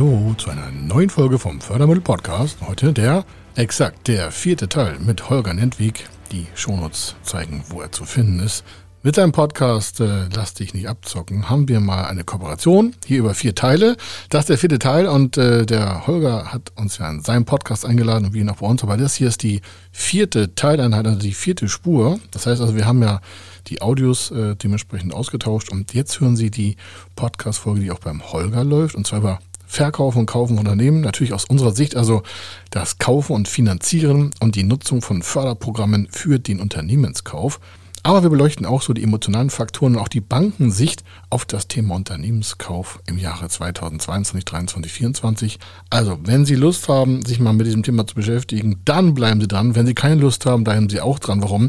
Hallo zu einer neuen Folge vom Fördermittel Podcast. Heute der, exakt der vierte Teil mit Holger Nentwig. Die Shownotes zeigen, wo er zu finden ist. Mit seinem Podcast äh, Lass dich nicht abzocken haben wir mal eine Kooperation hier über vier Teile. Das ist der vierte Teil und äh, der Holger hat uns ja in seinem Podcast eingeladen und wie auch bei uns. Aber das hier ist die vierte Teileinheit, also die vierte Spur. Das heißt also, wir haben ja die Audios äh, dementsprechend ausgetauscht und jetzt hören Sie die Podcast-Folge, die auch beim Holger läuft und zwar über Verkaufen und Kaufen von Unternehmen. Natürlich aus unserer Sicht also das Kaufen und Finanzieren und die Nutzung von Förderprogrammen für den Unternehmenskauf. Aber wir beleuchten auch so die emotionalen Faktoren und auch die Bankensicht auf das Thema Unternehmenskauf im Jahre 2022, 2023, 2024. Also, wenn Sie Lust haben, sich mal mit diesem Thema zu beschäftigen, dann bleiben Sie dran. Wenn Sie keine Lust haben, bleiben Sie auch dran. Warum?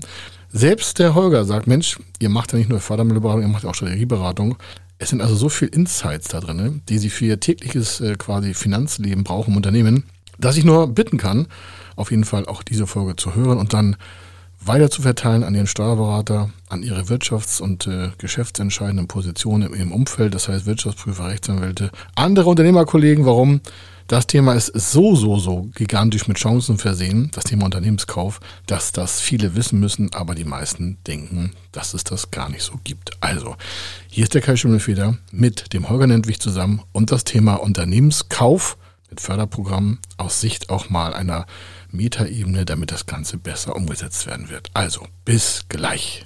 Selbst der Holger sagt, Mensch, ihr macht ja nicht nur Fördermittelberatung, ihr macht ja auch Strategieberatung. Es sind also so viele Insights da drin, die Sie für Ihr tägliches äh, quasi Finanzleben brauchen im Unternehmen, dass ich nur bitten kann, auf jeden Fall auch diese Folge zu hören und dann weiter zu verteilen an Ihren Steuerberater, an Ihre Wirtschafts- und äh, geschäftsentscheidenden Positionen im, im Umfeld, das heißt Wirtschaftsprüfer, Rechtsanwälte, andere Unternehmerkollegen. Warum? Das Thema ist so, so, so gigantisch mit Chancen versehen, das Thema Unternehmenskauf, dass das viele wissen müssen, aber die meisten denken, dass es das gar nicht so gibt. Also, hier ist der Kai Schimmelfeder mit dem Holger Nentwich zusammen und das Thema Unternehmenskauf mit Förderprogrammen aus Sicht auch mal einer Metaebene, damit das Ganze besser umgesetzt werden wird. Also, bis gleich.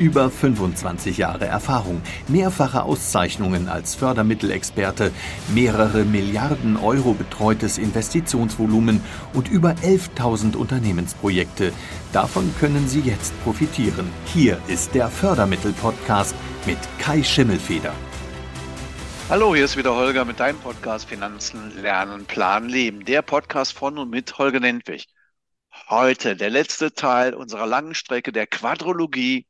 Über 25 Jahre Erfahrung, mehrfache Auszeichnungen als Fördermittelexperte, mehrere Milliarden Euro betreutes Investitionsvolumen und über 11.000 Unternehmensprojekte. Davon können Sie jetzt profitieren. Hier ist der Fördermittel-Podcast mit Kai Schimmelfeder. Hallo, hier ist wieder Holger mit deinem Podcast Finanzen, Lernen, Planen, Leben. Der Podcast von und mit Holger Nentwich. Heute der letzte Teil unserer langen Strecke der Quadrologie.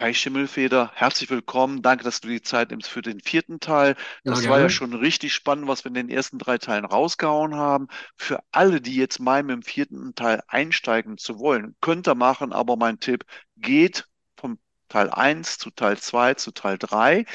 Kai Schimmelfeder, herzlich willkommen. Danke, dass du die Zeit nimmst für den vierten Teil. Das ja, war ja schon richtig spannend, was wir in den ersten drei Teilen rausgehauen haben. Für alle, die jetzt meinen, im vierten Teil einsteigen zu wollen, könnt ihr machen, aber mein Tipp, geht vom Teil 1 zu Teil 2 zu Teil 3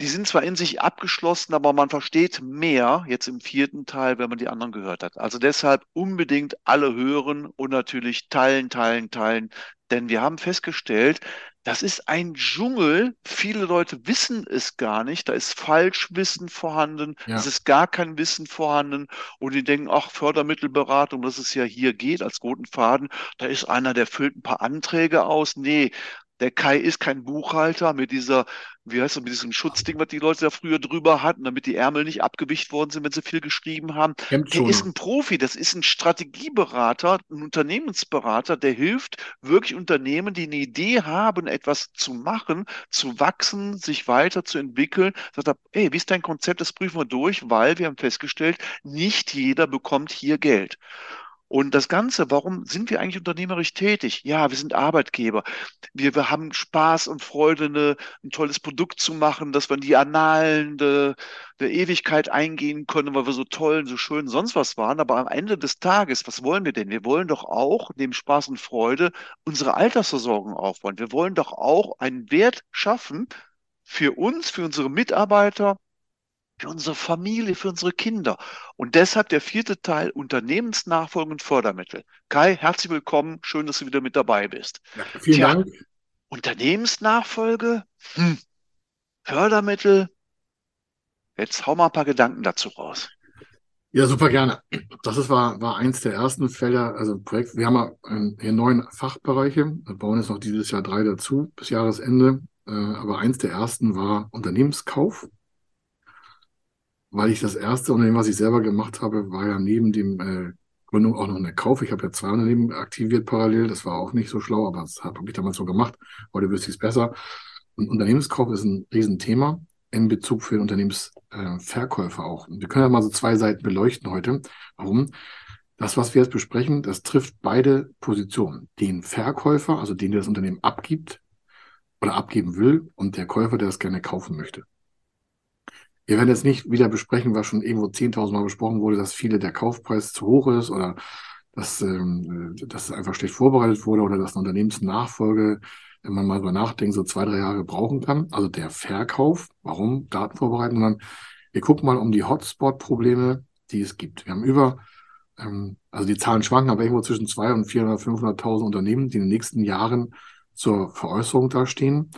die sind zwar in sich abgeschlossen, aber man versteht mehr jetzt im vierten Teil, wenn man die anderen gehört hat. Also deshalb unbedingt alle hören und natürlich teilen, teilen, teilen. Denn wir haben festgestellt, das ist ein Dschungel. Viele Leute wissen es gar nicht. Da ist Falschwissen vorhanden. Ja. Es ist gar kein Wissen vorhanden. Und die denken, ach, Fördermittelberatung, dass es ja hier geht als roten Faden. Da ist einer, der füllt ein paar Anträge aus. Nee, der Kai ist kein Buchhalter mit dieser, wie heißt das, mit diesem Schutzding, was die Leute da früher drüber hatten, damit die Ärmel nicht abgewicht worden sind, wenn sie viel geschrieben haben. Der ist ein Profi, das ist ein Strategieberater, ein Unternehmensberater, der hilft wirklich Unternehmen, die eine Idee haben, etwas zu machen, zu wachsen, sich weiterzuentwickeln. Sagt er, ey, wie ist dein Konzept? Das prüfen wir durch, weil wir haben festgestellt, nicht jeder bekommt hier Geld. Und das Ganze, warum sind wir eigentlich unternehmerisch tätig? Ja, wir sind Arbeitgeber. Wir, wir haben Spaß und Freude, eine, ein tolles Produkt zu machen, dass wir in die Annalen der, der Ewigkeit eingehen können, weil wir so toll und so schön sonst was waren. Aber am Ende des Tages, was wollen wir denn? Wir wollen doch auch neben Spaß und Freude unsere Altersversorgung aufbauen. Wir wollen doch auch einen Wert schaffen für uns, für unsere Mitarbeiter, für unsere Familie, für unsere Kinder. Und deshalb der vierte Teil Unternehmensnachfolge und Fördermittel. Kai, herzlich willkommen. Schön, dass du wieder mit dabei bist. Ja, vielen Tja, Dank. Unternehmensnachfolge, hm. Fördermittel. Jetzt hau mal ein paar Gedanken dazu raus. Ja, super gerne. Das ist, war, war eins der ersten Felder, also Projekt. Wir haben ja ähm, hier neun Fachbereiche. Wir bauen jetzt noch dieses Jahr drei dazu bis Jahresende. Äh, aber eins der ersten war Unternehmenskauf weil ich das erste Unternehmen, was ich selber gemacht habe, war ja neben dem äh, Gründung auch noch eine Kauf. Ich habe ja zwei Unternehmen aktiviert parallel. Das war auch nicht so schlau, aber das habe ich damals so gemacht. Heute wüsste ich es besser. Und Unternehmenskauf ist ein Riesenthema in Bezug für den Unternehmens, äh, auch. Und wir können ja mal so zwei Seiten beleuchten heute. Warum? Das, was wir jetzt besprechen, das trifft beide Positionen. Den Verkäufer, also den, der das Unternehmen abgibt oder abgeben will, und der Käufer, der das gerne kaufen möchte. Wir werden jetzt nicht wieder besprechen, was schon irgendwo 10.000 Mal besprochen wurde, dass viele der Kaufpreis zu hoch ist oder dass, ähm, dass es einfach schlecht vorbereitet wurde oder dass eine Unternehmensnachfolge, wenn man mal drüber nachdenkt, so zwei, drei Jahre brauchen kann. Also der Verkauf, warum Daten vorbereiten, sondern wir gucken mal um die Hotspot-Probleme, die es gibt. Wir haben über, ähm, also die Zahlen schwanken, aber irgendwo zwischen 200 und 400, 500.000 Unternehmen, die in den nächsten Jahren zur Veräußerung dastehen.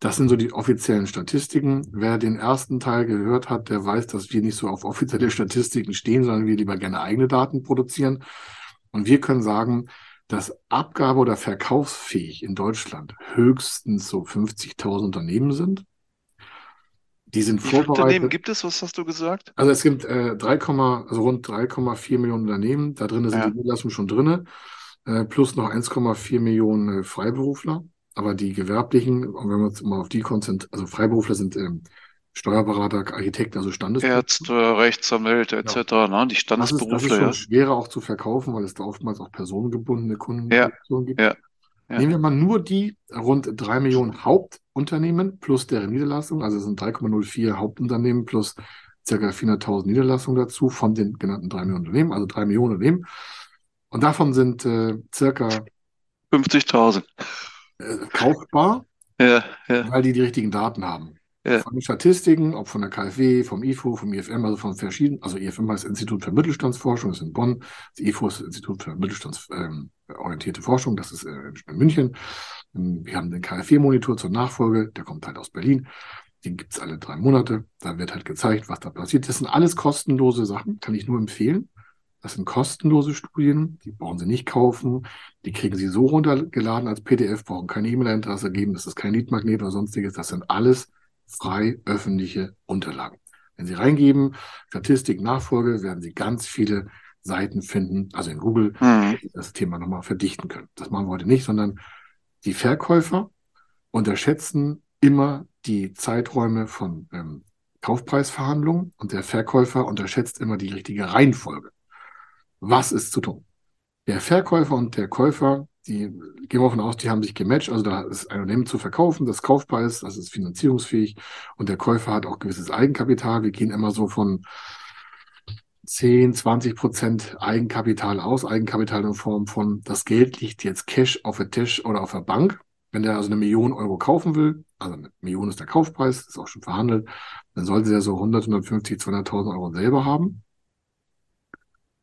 Das sind so die offiziellen Statistiken. Wer den ersten Teil gehört hat, der weiß, dass wir nicht so auf offizielle Statistiken stehen, sondern wir lieber gerne eigene Daten produzieren. Und wir können sagen, dass Abgabe- oder verkaufsfähig in Deutschland höchstens so 50.000 Unternehmen sind. Die sind Wie viele vorbereitet. Unternehmen gibt es? Was hast du gesagt? Also es gibt äh, 3, also rund 3,4 Millionen Unternehmen. Da drin sind Ja. die Niederlassungen schon drinne, äh, plus noch 1,4 Millionen äh, Freiberufler. Aber die gewerblichen, und wenn wir uns mal auf die konzentrieren, also Freiberufler sind ähm, Steuerberater, Architekten, also Standesbeamte. Ärzte, Rechtsanwälte etc. Ne? Die Das ist, das ist Standesberufler, schon ja. schwerer auch zu verkaufen, weil es da oftmals auch personengebundene Ja, Kundenpositionen gibt. ja, ja. Nehmen wir mal nur die rund drei Millionen Hauptunternehmen plus deren Niederlassung, also es sind 3,04 Hauptunternehmen plus circa 400.000 Niederlassungen dazu von den genannten drei Millionen Unternehmen, also drei Millionen Unternehmen. Und davon sind äh, circa 50.000. äh, kaufbar, Ja, ja, weil die die richtigen Daten haben. ja. Von den Statistiken, ob von der KfW, vom IFO, vom IFM, also von verschiedenen, also IFM heißt Institut für Mittelstandsforschung, das ist in Bonn, das IFO ist das Institut für mittelstandsorientierte Forschung, das ist äh, in München. Ähm, Wir haben den KfW-Monitor zur Nachfolge, der kommt halt aus Berlin. Den gibt's alle drei Monate. Da wird halt gezeigt, was da passiert. Das sind alles kostenlose Sachen, kann ich nur empfehlen. Das sind kostenlose Studien, die brauchen Sie nicht kaufen. Die kriegen Sie so runtergeladen als PDF, brauchen keine E-Mail-Adresse geben. Das ist kein Leadmagnet oder sonstiges. Das sind alles frei öffentliche Unterlagen. Wenn Sie reingeben, Statistik, Nachfolge, werden Sie ganz viele Seiten finden, also in Google, Hm. die das Thema nochmal verdichten können. Das machen wir heute nicht, sondern die Verkäufer unterschätzen immer die Zeiträume von ähm, Kaufpreisverhandlungen und der Verkäufer unterschätzt immer die richtige Reihenfolge. Was ist zu tun? Der Verkäufer und der Käufer, die gehen wir davon aus, die haben sich gematcht. Also da ist ein Unternehmen zu verkaufen, das Kaufpreis, das ist finanzierungsfähig und der Käufer hat auch gewisses Eigenkapital. Wir gehen immer so von 10, 20 Prozent Eigenkapital aus. Eigenkapital in Form von, das Geld liegt jetzt Cash auf der Tisch oder auf der Bank. Wenn der also eine Million Euro kaufen will, also eine Million ist der Kaufpreis, ist auch schon verhandelt, dann sollte der so 100, 150, 200.000 Euro selber haben.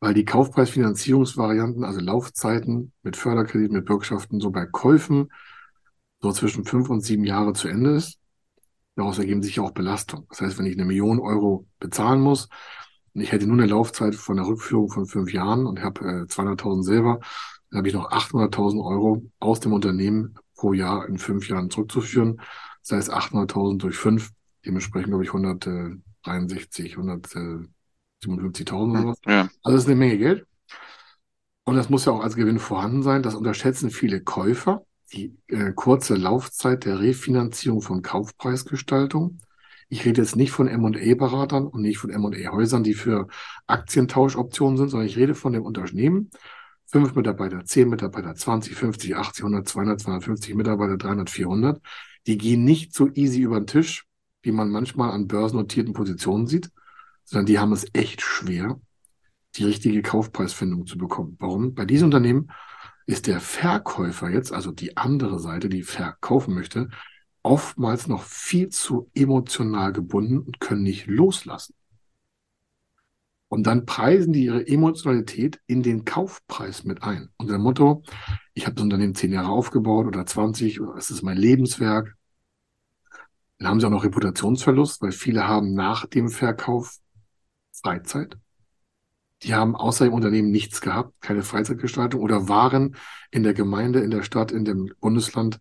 Weil die Kaufpreisfinanzierungsvarianten, also Laufzeiten mit Förderkredit, mit Bürgschaften, so bei Käufen so zwischen fünf und sieben Jahre zu Ende ist. Daraus ergeben sich auch Belastungen. Das heißt, wenn ich eine Million Euro bezahlen muss und ich hätte nur eine Laufzeit von der Rückführung von fünf Jahren und habe äh, 200.000 selber, dann habe ich noch 800.000 Euro aus dem Unternehmen pro Jahr in fünf Jahren zurückzuführen. Das heißt 800.000 durch fünf, dementsprechend glaube ich 163, 157.000 oder Hm. was. Ja. Also das ist eine Menge Geld. Und das muss ja auch als Gewinn vorhanden sein. Das unterschätzen viele Käufer. Die äh, kurze Laufzeit der Refinanzierung von Kaufpreisgestaltung. Ich rede jetzt nicht von M&A-Beratern und nicht von M&A-Häusern, die für Aktientauschoptionen sind, sondern ich rede von dem Unternehmen. Fünf Mitarbeiter, zehn Mitarbeiter, 20, 50, 80, 100, 200, 250 Mitarbeiter, 300, 400. Die gehen nicht so easy über den Tisch, wie man manchmal an börsennotierten Positionen sieht, sondern die haben es echt schwer, die richtige Kaufpreisfindung zu bekommen. Warum? Bei diesen Unternehmen ist der Verkäufer jetzt, also die andere Seite, die verkaufen möchte, oftmals noch viel zu emotional gebunden und können nicht loslassen. Und dann preisen die ihre Emotionalität in den Kaufpreis mit ein. Unter dem Motto, ich habe das Unternehmen zehn Jahre aufgebaut oder 20, oder es ist mein Lebenswerk. Dann haben sie auch noch Reputationsverlust, weil viele haben nach dem Verkauf Freizeit. Die haben außer im Unternehmen nichts gehabt, keine Freizeitgestaltung oder waren in der Gemeinde, in der Stadt, in dem Bundesland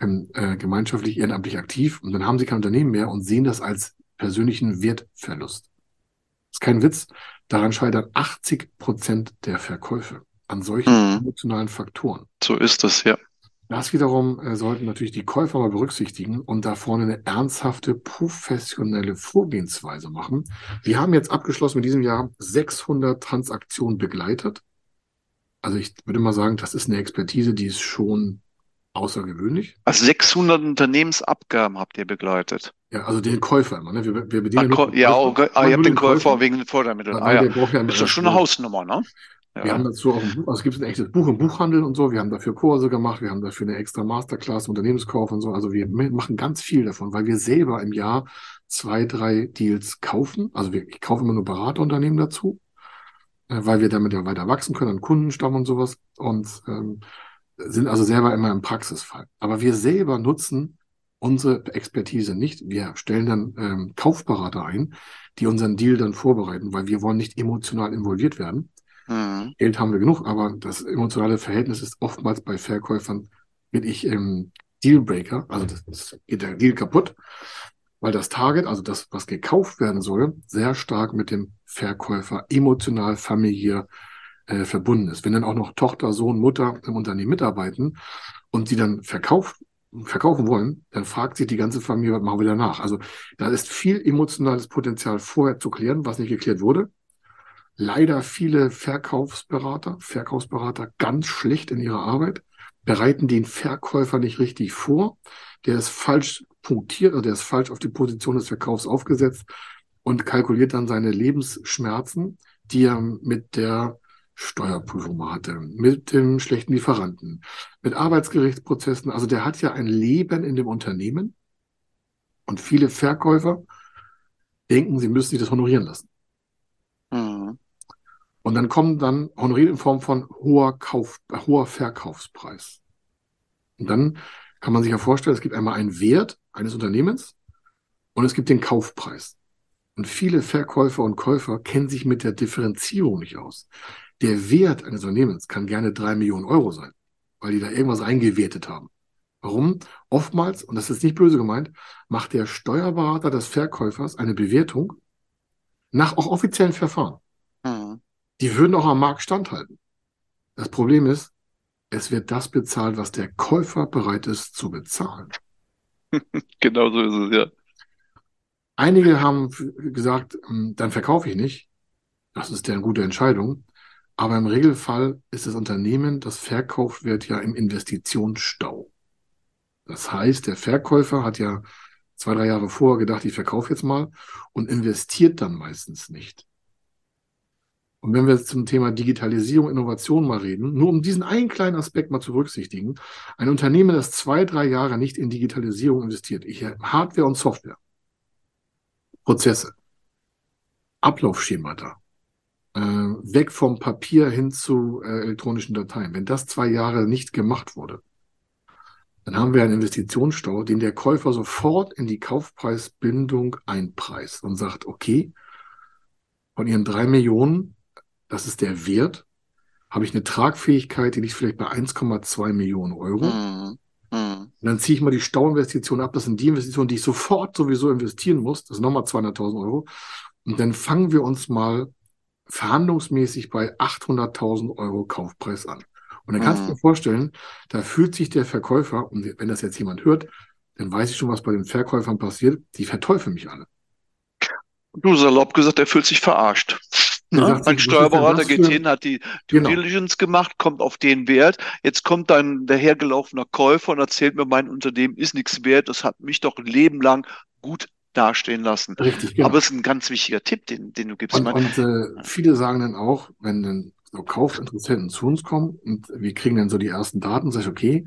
ähm, äh, gemeinschaftlich ehrenamtlich aktiv und dann haben sie kein Unternehmen mehr und sehen das als persönlichen Wertverlust. Das ist kein Witz. Daran scheitern 80 Prozent der Verkäufe an solchen Mhm. emotionalen Faktoren. So ist es, ja. Das wiederum äh, sollten natürlich die Käufer mal berücksichtigen und da vorne eine ernsthafte, professionelle Vorgehensweise machen. Wir haben jetzt abgeschlossen mit diesem Jahr 600 Transaktionen begleitet. Also ich würde mal sagen, das ist eine Expertise, die ist schon außergewöhnlich. Also 600 Unternehmensabgaben habt ihr begleitet. Ja, also den Käufer immer. Ne? Wir, wir bedienen ah, ja, oh, ah, ihr habt den Käufer, Käufer wegen den Fördermitteln. Ah, ja. ja das ist doch schon eine Hausnummer, ne? Ja. Wir haben dazu auch ein Buch, also es gibt ein echtes Buch im Buchhandel und so. Wir haben dafür Kurse gemacht, wir haben dafür eine extra Masterclass, Unternehmenskauf und so. Also wir machen ganz viel davon, weil wir selber im Jahr zwei, drei Deals kaufen. Also wir, ich kaufe immer nur Beraterunternehmen dazu, äh, weil wir damit ja weiter wachsen können an Kundenstamm und sowas und ähm, sind also selber immer im Praxisfall. Aber wir selber nutzen unsere Expertise nicht. Wir stellen dann ähm, Kaufberater ein, die unseren Deal dann vorbereiten, weil wir wollen nicht emotional involviert werden. Mhm. Geld haben wir genug, aber das emotionale Verhältnis ist oftmals bei Verkäufern wirklich ähm, Dealbreaker. Also das, das geht der Deal kaputt, weil das Target, also das, was gekauft werden soll, sehr stark mit dem Verkäufer emotional, familiär äh, verbunden ist. Wenn dann auch noch Tochter, Sohn, Mutter im Unternehmen mitarbeiten und sie dann verkauft verkaufen wollen, dann fragt sich die ganze Familie, was machen wir danach? Also da ist viel emotionales Potenzial vorher zu klären, was nicht geklärt wurde leider viele Verkaufsberater, Verkaufsberater ganz schlecht in ihrer Arbeit, bereiten den Verkäufer nicht richtig vor. Der ist falsch punktiert, der ist falsch auf die Position des Verkaufs aufgesetzt und kalkuliert dann seine Lebensschmerzen, die er mit der Steuerprüfung hatte, mit dem schlechten Lieferanten, mit Arbeitsgerichtsprozessen. Also der hat ja ein Leben in dem Unternehmen und viele Verkäufer denken, sie müssen sich das honorieren lassen. Und dann kommen dann honoriert in Form von hoher Kauf, hoher Verkaufspreis. Und dann kann man sich ja vorstellen, es gibt einmal einen Wert eines Unternehmens und es gibt den Kaufpreis. Und viele Verkäufer und Käufer kennen sich mit der Differenzierung nicht aus. Der Wert eines Unternehmens kann gerne drei Millionen Euro sein, weil die da irgendwas eingewertet haben. Warum? Oftmals, und das ist nicht böse gemeint, macht der Steuerberater des Verkäufers eine Bewertung nach auch offiziellen Verfahren. Die würden auch am Markt standhalten. Das Problem ist, es wird das bezahlt, was der Käufer bereit ist zu bezahlen. genau so ist es, ja. Einige haben gesagt, hm, dann verkaufe ich nicht. Das ist ja eine gute Entscheidung. Aber im Regelfall ist das Unternehmen, das verkauft wird, ja im Investitionsstau. Das heißt, der Verkäufer hat ja zwei, drei Jahre vorher gedacht, ich verkaufe jetzt mal und investiert dann meistens nicht. Und wenn wir jetzt zum Thema Digitalisierung, Innovation mal reden, nur um diesen einen kleinen Aspekt mal zu berücksichtigen, ein Unternehmen, das zwei, drei Jahre nicht in Digitalisierung investiert, ich, Hardware und Software, Prozesse, Ablaufschemata, äh, weg vom Papier hin zu äh, elektronischen Dateien, wenn das zwei Jahre nicht gemacht wurde, dann haben wir einen Investitionsstau, den der Käufer sofort in die Kaufpreisbindung einpreist und sagt, okay, von ihren drei Millionen das ist der Wert, habe ich eine Tragfähigkeit, die liegt vielleicht bei 1,2 Millionen Euro. Mhm. Mhm. Und dann ziehe ich mal die Stauinvestition ab. Das sind die Investitionen, die ich sofort sowieso investieren muss. Das sind nochmal 200.000 Euro. Und dann fangen wir uns mal verhandlungsmäßig bei 800.000 Euro Kaufpreis an. Und dann kannst du mhm. dir vorstellen, da fühlt sich der Verkäufer, und wenn das jetzt jemand hört, dann weiß ich schon, was bei den Verkäufern passiert, die verteufeln mich alle. Du salopp gesagt, er fühlt sich verarscht. Ne? Ein Steuerberater geht hin, hat die Due genau. Diligence gemacht, kommt auf den Wert. Jetzt kommt dann der hergelaufene Käufer und erzählt mir, mein Unternehmen ist nichts wert. Das hat mich doch ein Leben lang gut dastehen lassen. Richtig, genau. Aber es ist ein ganz wichtiger Tipp, den, den du gibst. Und, und äh, viele sagen dann auch, wenn dann so Kaufinteressenten zu uns kommen und wir kriegen dann so die ersten Daten, sage ich, okay,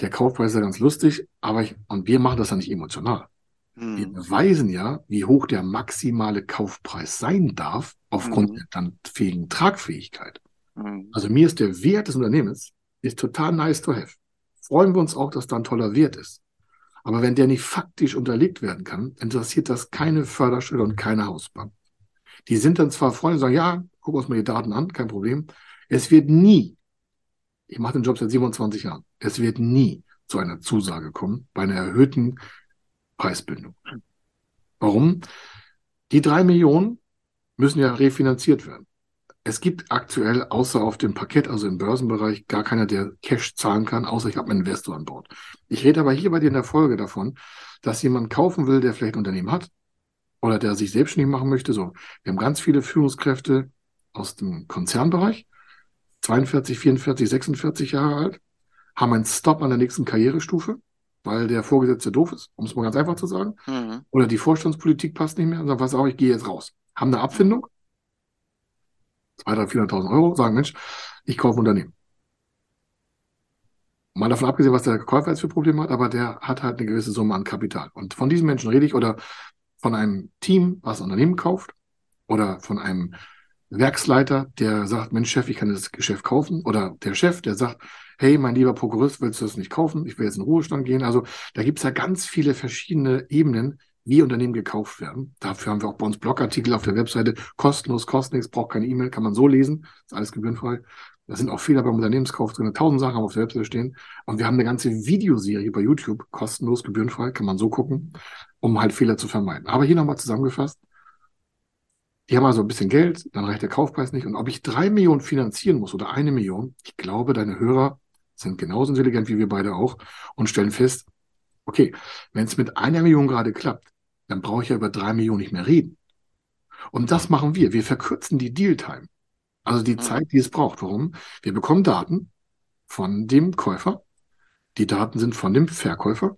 der Kaufpreis ist ja ganz lustig, aber ich, und wir machen das ja nicht emotional. Wir hm. beweisen ja, wie hoch der maximale Kaufpreis sein darf, aufgrund mhm. der dann fähigen Tragfähigkeit. Mhm. Also mir ist der Wert des Unternehmens ist total nice to have. Freuen wir uns auch, dass da ein toller Wert ist. Aber wenn der nicht faktisch unterlegt werden kann, interessiert das keine Förderstelle und keine Hausbank. Die sind dann zwar Freunde und sagen, ja, gucken uns mal die Daten an, kein Problem. Es wird nie, ich mache den Job seit 27 Jahren, es wird nie zu einer Zusage kommen bei einer erhöhten Preisbindung. Warum? Die drei Millionen müssen ja refinanziert werden. Es gibt aktuell außer auf dem Parkett, also im Börsenbereich, gar keiner, der Cash zahlen kann, außer ich habe einen Investor an Bord. Ich rede aber hier bei dir in der Folge davon, dass jemand kaufen will, der vielleicht ein Unternehmen hat oder der sich selbstständig machen möchte. So, wir haben ganz viele Führungskräfte aus dem Konzernbereich, 42, 44, 46 Jahre alt, haben einen Stop an der nächsten Karrierestufe, weil der Vorgesetzte doof ist, um es mal ganz einfach zu sagen. Mhm. Oder die Vorstandspolitik passt nicht mehr und sagen, pass auf, ich gehe jetzt raus. Haben eine Abfindung, 200.000, 400.000 Euro, sagen, Mensch, ich kaufe ein Unternehmen. Mal davon abgesehen, was der Käufer jetzt für Probleme hat, aber der hat halt eine gewisse Summe an Kapital. Und von diesen Menschen rede ich oder von einem Team, was ein Unternehmen kauft oder von einem Werksleiter, der sagt, Mensch, Chef, ich kann das Geschäft kaufen. Oder der Chef, der sagt, hey, mein lieber Prokurist, willst du das nicht kaufen? Ich will jetzt in den Ruhestand gehen. Also da gibt es ja ganz viele verschiedene Ebenen, wie Unternehmen gekauft werden. Dafür haben wir auch bei uns Blogartikel auf der Webseite. Kostenlos, kostet nichts, braucht keine E-Mail, kann man so lesen. Ist alles gebührenfrei. Da sind auch Fehler beim Unternehmenskauf drin. Tausend Sachen haben auf der Webseite stehen. Und wir haben eine ganze Videoserie bei YouTube, kostenlos, gebührenfrei, kann man so gucken, um halt Fehler zu vermeiden. Aber hier nochmal zusammengefasst. Die haben also ein bisschen Geld, dann reicht der Kaufpreis nicht. Und ob ich drei Millionen finanzieren muss oder eine Million, ich glaube, deine Hörer sind genauso intelligent wie wir beide auch und stellen fest, okay, wenn es mit einer Million gerade klappt, dann brauche ich ja über drei Millionen nicht mehr reden. Und das machen wir. Wir verkürzen die Deal-Time. Also die mhm. Zeit, die es braucht. Warum? Wir bekommen Daten von dem Käufer. Die Daten sind von dem Verkäufer.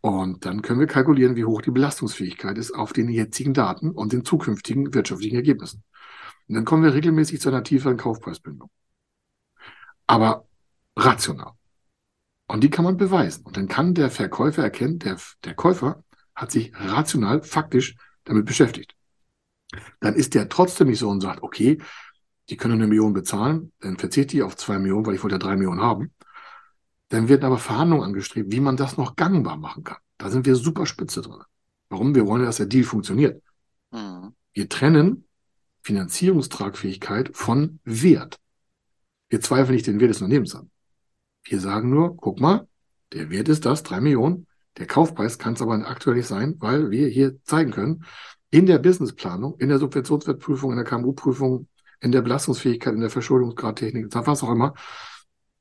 Und dann können wir kalkulieren, wie hoch die Belastungsfähigkeit ist auf den jetzigen Daten und den zukünftigen wirtschaftlichen Ergebnissen. Und dann kommen wir regelmäßig zu einer tieferen Kaufpreisbindung. Aber rational. Und die kann man beweisen. Und dann kann der Verkäufer erkennen, der, der Käufer hat sich rational, faktisch damit beschäftigt. Dann ist der trotzdem nicht so und sagt, okay, die können eine Million bezahlen, dann verzichte ich auf zwei Millionen, weil ich wollte ja drei Millionen haben. Dann werden aber Verhandlungen angestrebt, wie man das noch gangbar machen kann. Da sind wir super spitze drin. Warum? Wir wollen, dass der Deal funktioniert. Mhm. Wir trennen Finanzierungstragfähigkeit von Wert. Wir zweifeln nicht den Wert des Unternehmens an. Wir sagen nur, guck mal, der Wert ist das, drei Millionen. Der Kaufpreis kann es aber aktuell nicht sein, weil wir hier zeigen können, in der Businessplanung, in der Subventionswertprüfung, in der KMU-Prüfung, in der Belastungsfähigkeit, in der Verschuldungsgradtechnik, was auch immer,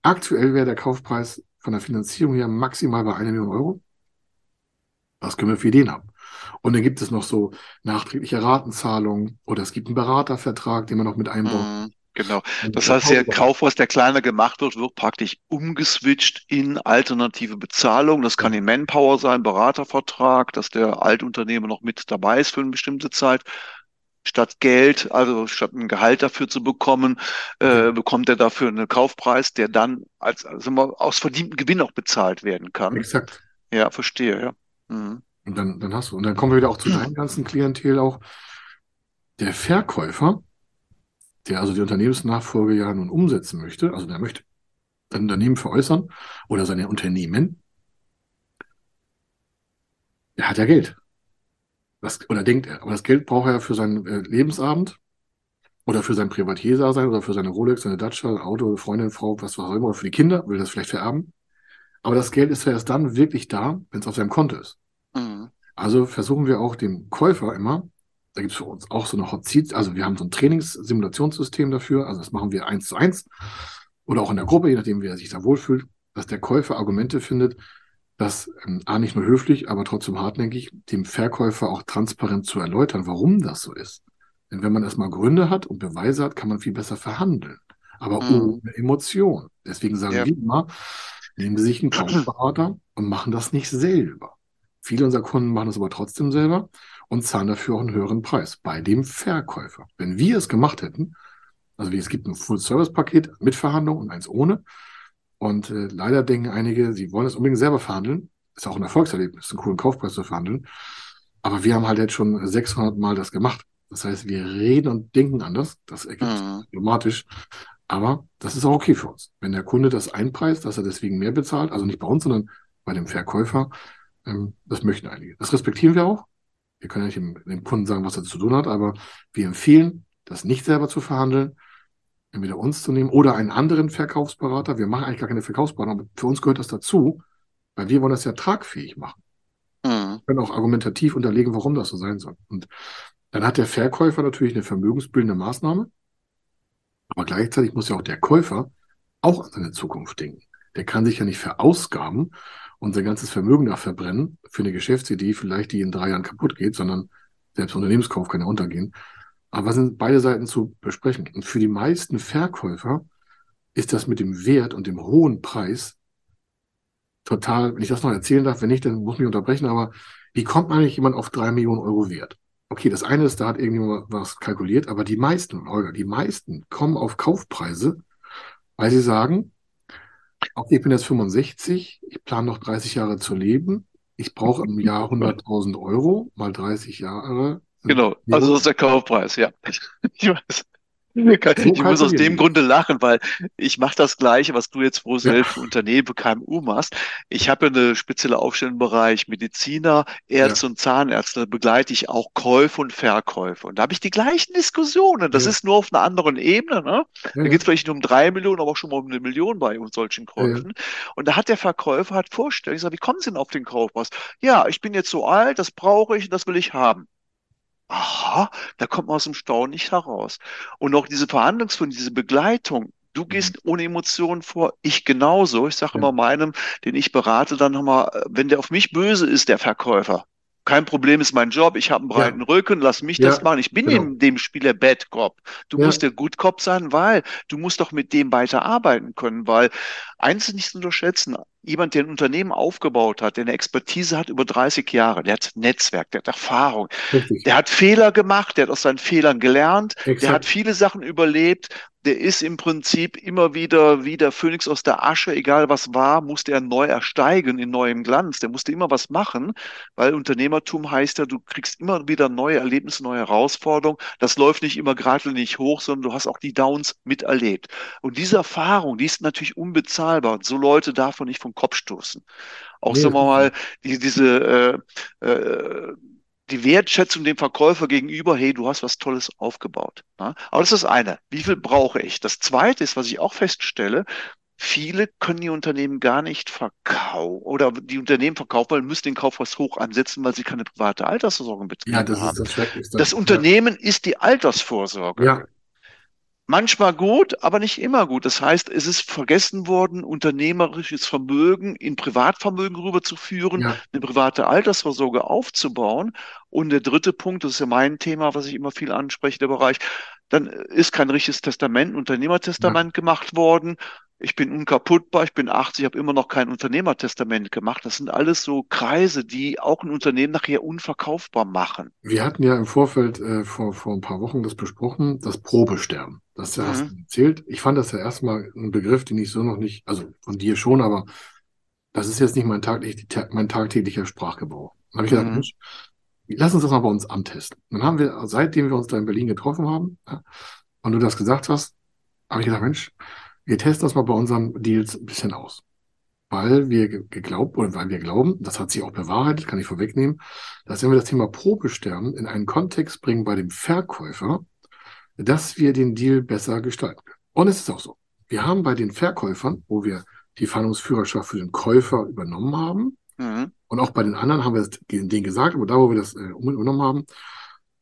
Aktuell wäre der Kaufpreis von der Finanzierung her maximal bei einer Million Euro. Was können wir für Ideen haben? Und dann gibt es noch so nachträgliche Ratenzahlungen oder es gibt einen Beratervertrag, den man noch mit einbaut. Mhm, genau. Das heißt, der Kaufpreis, der kleiner gemacht wird, wird praktisch umgeswitcht in alternative Bezahlung. Das kann in Manpower sein, Beratervertrag, dass der Altunternehmer noch mit dabei ist für eine bestimmte Zeit statt Geld, also statt ein Gehalt dafür zu bekommen, äh, bekommt er dafür einen Kaufpreis, der dann als also aus verdientem Gewinn auch bezahlt werden kann. Exakt. Ja, verstehe, ja. Mhm. Und dann, dann hast du, und dann kommen wir wieder auch zu deinem ganzen Klientel auch. Der Verkäufer, der also die Unternehmensnachfolge ja nun umsetzen möchte, also der möchte sein Unternehmen veräußern oder seine Unternehmen, der hat ja Geld. Das, oder denkt er, aber das Geld braucht er für seinen äh, Lebensabend oder für sein Privatier-Dasein oder für seine Rolex, seine Dacia, Auto, Freundin, Frau, was auch immer, oder für die Kinder, will das vielleicht vererben. Aber das Geld ist ja erst dann wirklich da, wenn es auf seinem Konto ist. Mhm. Also versuchen wir auch dem Käufer immer, da gibt es für uns auch so eine Hot Seat, also wir haben so ein Trainingssimulationssystem dafür, also das machen wir eins zu eins oder auch in der Gruppe, je nachdem, wer sich da wohlfühlt, dass der Käufer Argumente findet, das ähm, A nicht nur höflich, aber trotzdem hartnäckig, dem Verkäufer auch transparent zu erläutern, warum das so ist. Denn wenn man erstmal Gründe hat und Beweise hat, kann man viel besser verhandeln. Aber mhm. ohne Emotion. Deswegen sagen ja. wir immer, nehmen Sie sich einen Kaufberater und machen das nicht selber. Viele unserer Kunden machen das aber trotzdem selber und zahlen dafür auch einen höheren Preis bei dem Verkäufer. Wenn wir es gemacht hätten, also es gibt ein Full-Service-Paket mit Verhandlung und eins ohne, und äh, leider denken einige, sie wollen es unbedingt selber verhandeln. Ist auch ein Erfolgserlebnis, einen coolen Kaufpreis zu verhandeln. Aber wir haben halt jetzt schon 600 Mal das gemacht. Das heißt, wir reden und denken anders. Das ergibt mhm. automatisch. Aber das ist auch okay für uns. Wenn der Kunde das einpreist, dass er deswegen mehr bezahlt, also nicht bei uns, sondern bei dem Verkäufer, ähm, das möchten einige. Das respektieren wir auch. Wir können ja nicht dem, dem Kunden sagen, was er zu tun hat, aber wir empfehlen, das nicht selber zu verhandeln entweder uns zu nehmen oder einen anderen Verkaufsberater. Wir machen eigentlich gar keine Verkaufsberater, aber für uns gehört das dazu, weil wir wollen das ja tragfähig machen. Mhm. Wir können auch argumentativ unterlegen, warum das so sein soll. Und dann hat der Verkäufer natürlich eine vermögensbildende Maßnahme. Aber gleichzeitig muss ja auch der Käufer auch an seine Zukunft denken. Der kann sich ja nicht verausgaben und sein ganzes Vermögen da verbrennen für eine Geschäftsidee, vielleicht die in drei Jahren kaputt geht, sondern selbst Unternehmenskauf kann ja untergehen. Aber sind beide Seiten zu besprechen? Und für die meisten Verkäufer ist das mit dem Wert und dem hohen Preis total, wenn ich das noch erzählen darf, wenn nicht, dann muss ich mich unterbrechen, aber wie kommt eigentlich jemand auf drei Millionen Euro Wert? Okay, das eine ist, da hat irgendjemand was kalkuliert, aber die meisten, Holger, die meisten kommen auf Kaufpreise, weil sie sagen, okay, ich bin jetzt 65, ich plane noch 30 Jahre zu leben, ich brauche im Jahr 100.000 Euro mal 30 Jahre. Genau, also das ist der Kaufpreis, ja. Ich weiß. Ich muss aus dem Grunde lachen, weil ich mache das Gleiche, was du jetzt pro selbst ja. Unternehmen, KMU machst. Ich habe eine spezielle Aufstellung im Bereich Mediziner, Ärzte ja. und Zahnärzte. Da begleite ich auch Käufe und Verkäufe. Und da habe ich die gleichen Diskussionen. Das ja. ist nur auf einer anderen Ebene. Ne? Da geht es vielleicht nur um drei Millionen, aber auch schon mal um eine Million bei uns solchen Käufen. Und da hat der Verkäufer hat Vorstellungen. Ich sage, wie kommen Sie denn auf den Kaufpreis? Ja, ich bin jetzt so alt, das brauche ich und das will ich haben. Aha, da kommt man aus dem Staunen nicht heraus. Und auch diese Verhandlungsführung, diese Begleitung, du mhm. gehst ohne Emotionen vor, ich genauso. Ich sage ja. immer meinem, den ich berate, dann nochmal, wenn der auf mich böse ist, der Verkäufer, kein Problem ist mein Job, ich habe einen breiten ja. Rücken, lass mich ja, das machen. Ich bin genau. in dem Spiel der Bad Cop. Du ja. musst der Good Cop sein, weil du musst doch mit dem weiter arbeiten können, weil eins ist nicht zu unterschätzen, jemand, der ein Unternehmen aufgebaut hat, der eine Expertise hat über 30 Jahre, der hat Netzwerk, der hat Erfahrung, Richtig. der hat Fehler gemacht, der hat aus seinen Fehlern gelernt, Exakt. der hat viele Sachen überlebt, der ist im Prinzip immer wieder wie der Phönix aus der Asche, egal was war, musste er neu ersteigen in neuem Glanz. Der musste immer was machen, weil Unternehmertum heißt ja, du kriegst immer wieder neue Erlebnisse, neue Herausforderungen. Das läuft nicht immer geradlinig hoch, sondern du hast auch die Downs miterlebt. Und diese Erfahrung, die ist natürlich unbezahlbar. Und so Leute darf man nicht vom Kopf stoßen. Auch nee, sagen wir mal, die, diese äh, äh, die Wertschätzung dem Verkäufer gegenüber, hey, du hast was Tolles aufgebaut. Ja? Aber das ist das eine. Wie viel brauche ich? Das zweite ist, was ich auch feststelle, viele können die Unternehmen gar nicht verkaufen oder die Unternehmen verkaufen, weil müssen den Kaufpreis hoch ansetzen, weil sie keine private Altersvorsorge betrieben ja, das haben. Ist das, das Unternehmen ja. ist die Altersvorsorge. Ja. Manchmal gut, aber nicht immer gut. Das heißt, es ist vergessen worden, unternehmerisches Vermögen in Privatvermögen rüberzuführen, ja. eine private Altersvorsorge aufzubauen. Und der dritte Punkt, das ist ja mein Thema, was ich immer viel anspreche, der Bereich, dann ist kein richtiges Testament, ein Unternehmertestament ja. gemacht worden ich bin unkaputtbar, ich bin 80, habe immer noch kein Unternehmertestament gemacht. Das sind alles so Kreise, die auch ein Unternehmen nachher unverkaufbar machen. Wir hatten ja im Vorfeld äh, vor, vor ein paar Wochen das besprochen, das Probesterben. Das mhm. hast du erzählt. Ich fand das ja erstmal ein Begriff, den ich so noch nicht, also von dir schon, aber das ist jetzt nicht mein, tagtäglich, mein tagtäglicher Sprachgebrauch. Dann habe ich gesagt, mhm. Mensch, lass uns das mal bei uns antesten. Dann haben wir, seitdem wir uns da in Berlin getroffen haben, ja, und du das gesagt hast, habe ich gedacht, Mensch, wir testen das mal bei unseren Deals ein bisschen aus. Weil wir geglaubt, oder weil wir glauben, das hat sich auch bewahrheitet, kann ich vorwegnehmen, dass wenn wir das Thema Probesterben in einen Kontext bringen bei dem Verkäufer, dass wir den Deal besser gestalten können. Und es ist auch so. Wir haben bei den Verkäufern, wo wir die Verhandlungsführerschaft für den Käufer übernommen haben, mhm. und auch bei den anderen haben wir es denen gesagt, aber da, wo wir das äh, übernommen haben,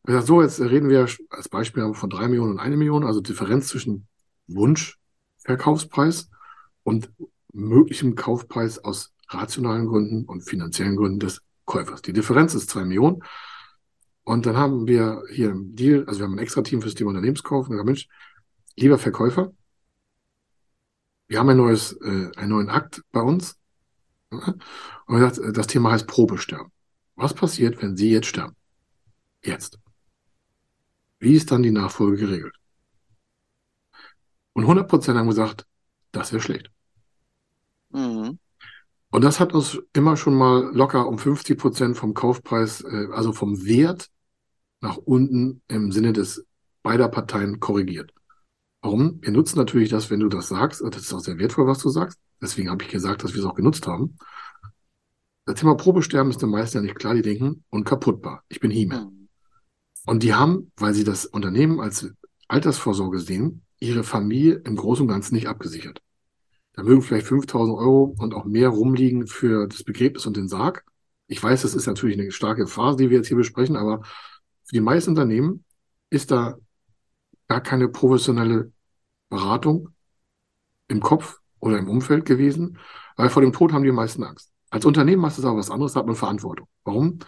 gesagt, so, jetzt reden wir als Beispiel von drei Millionen und eine Million, also Differenz zwischen Wunsch Verkaufspreis und möglichem Kaufpreis aus rationalen Gründen und finanziellen Gründen des Käufers. Die Differenz ist zwei Millionen. Und dann haben wir hier im Deal, also wir haben ein extra Team fürs Thema Unternehmenskauf. Und gesagt, Mensch, lieber Verkäufer, wir haben ein neues, äh, einen neuen Akt bei uns. Und gesagt, das Thema heißt Probesterben. Was passiert, wenn Sie jetzt sterben? Jetzt. Wie ist dann die Nachfolge geregelt? Und 100 Prozent haben gesagt, das wäre schlecht. Mhm. Und das hat uns immer schon mal locker um 50 Prozent vom Kaufpreis, äh, also vom Wert nach unten im Sinne des beider Parteien korrigiert. Warum? Wir nutzen natürlich das, wenn du das sagst, das ist auch sehr wertvoll, was du sagst. Deswegen habe ich gesagt, dass wir es auch genutzt haben. Das Thema Probesterben ist den meisten ja nicht klar, die denken, unkaputtbar. Ich bin Himmel. Mhm. Und die haben, weil sie das Unternehmen als Altersvorsorge sehen, ihre Familie im Großen und Ganzen nicht abgesichert. Da mögen vielleicht 5000 Euro und auch mehr rumliegen für das Begräbnis und den Sarg. Ich weiß, das ist natürlich eine starke Phase, die wir jetzt hier besprechen, aber für die meisten Unternehmen ist da gar keine professionelle Beratung im Kopf oder im Umfeld gewesen, weil vor dem Tod haben die meisten Angst. Als Unternehmen hast du aber was anderes, da hat man Verantwortung. Warum?